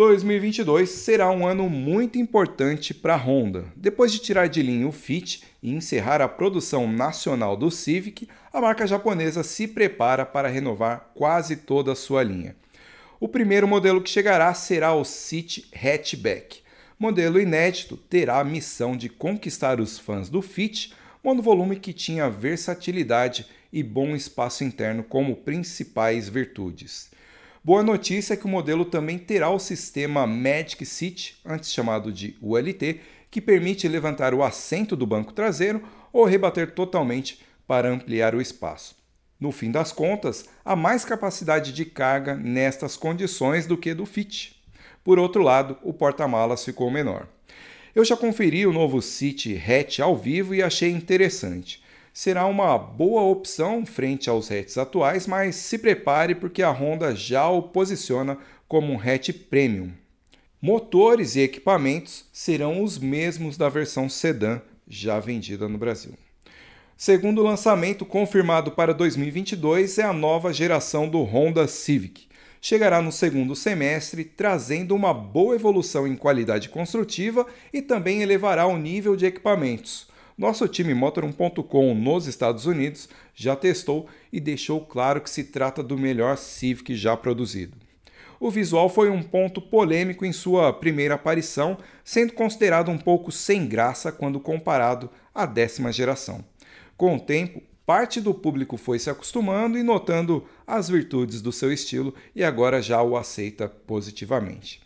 2022 será um ano muito importante para a Honda. Depois de tirar de linha o Fit e encerrar a produção nacional do Civic, a marca japonesa se prepara para renovar quase toda a sua linha. O primeiro modelo que chegará será o City Hatchback. Modelo inédito terá a missão de conquistar os fãs do Fit, monovolume que tinha versatilidade e bom espaço interno como principais virtudes. Boa notícia é que o modelo também terá o sistema Magic Seat, antes chamado de ULT, que permite levantar o assento do banco traseiro ou rebater totalmente para ampliar o espaço. No fim das contas, há mais capacidade de carga nestas condições do que do Fit. Por outro lado, o porta-malas ficou menor. Eu já conferi o novo City Hatch ao vivo e achei interessante será uma boa opção frente aos hatches atuais, mas se prepare porque a Honda já o posiciona como um hatch premium. Motores e equipamentos serão os mesmos da versão sedã já vendida no Brasil. Segundo lançamento confirmado para 2022 é a nova geração do Honda Civic. Chegará no segundo semestre, trazendo uma boa evolução em qualidade construtiva e também elevará o nível de equipamentos nosso time Motor1.com nos Estados Unidos já testou e deixou claro que se trata do melhor Civic já produzido. O visual foi um ponto polêmico em sua primeira aparição, sendo considerado um pouco sem graça quando comparado à décima geração. Com o tempo, parte do público foi se acostumando e notando as virtudes do seu estilo e agora já o aceita positivamente.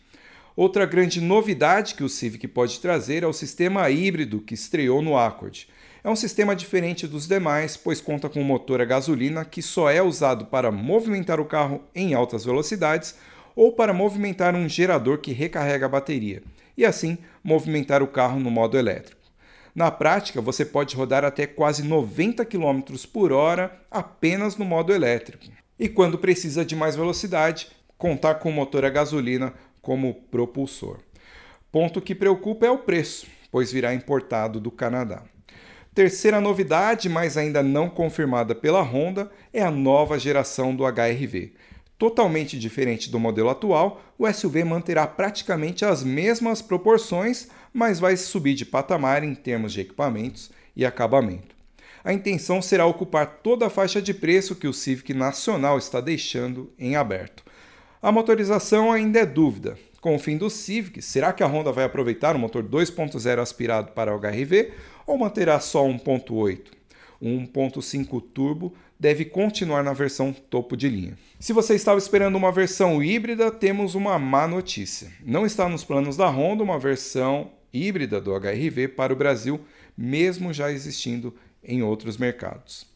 Outra grande novidade que o Civic pode trazer é o sistema híbrido que estreou no Accord. É um sistema diferente dos demais, pois conta com um motor a gasolina que só é usado para movimentar o carro em altas velocidades ou para movimentar um gerador que recarrega a bateria, e assim movimentar o carro no modo elétrico. Na prática, você pode rodar até quase 90 km por hora apenas no modo elétrico. E quando precisa de mais velocidade, contar com o motor a gasolina como propulsor. Ponto que preocupa é o preço, pois virá importado do Canadá. Terceira novidade, mas ainda não confirmada pela Honda, é a nova geração do HRV. Totalmente diferente do modelo atual, o SUV manterá praticamente as mesmas proporções, mas vai subir de patamar em termos de equipamentos e acabamento. A intenção será ocupar toda a faixa de preço que o Civic Nacional está deixando em aberto. A motorização ainda é dúvida. Com o fim do Civic, será que a Honda vai aproveitar o motor 2.0 aspirado para o HRV ou manterá só 1.8? O 1.5 turbo deve continuar na versão topo de linha. Se você estava esperando uma versão híbrida, temos uma má notícia. Não está nos planos da Honda uma versão híbrida do HRV para o Brasil, mesmo já existindo em outros mercados.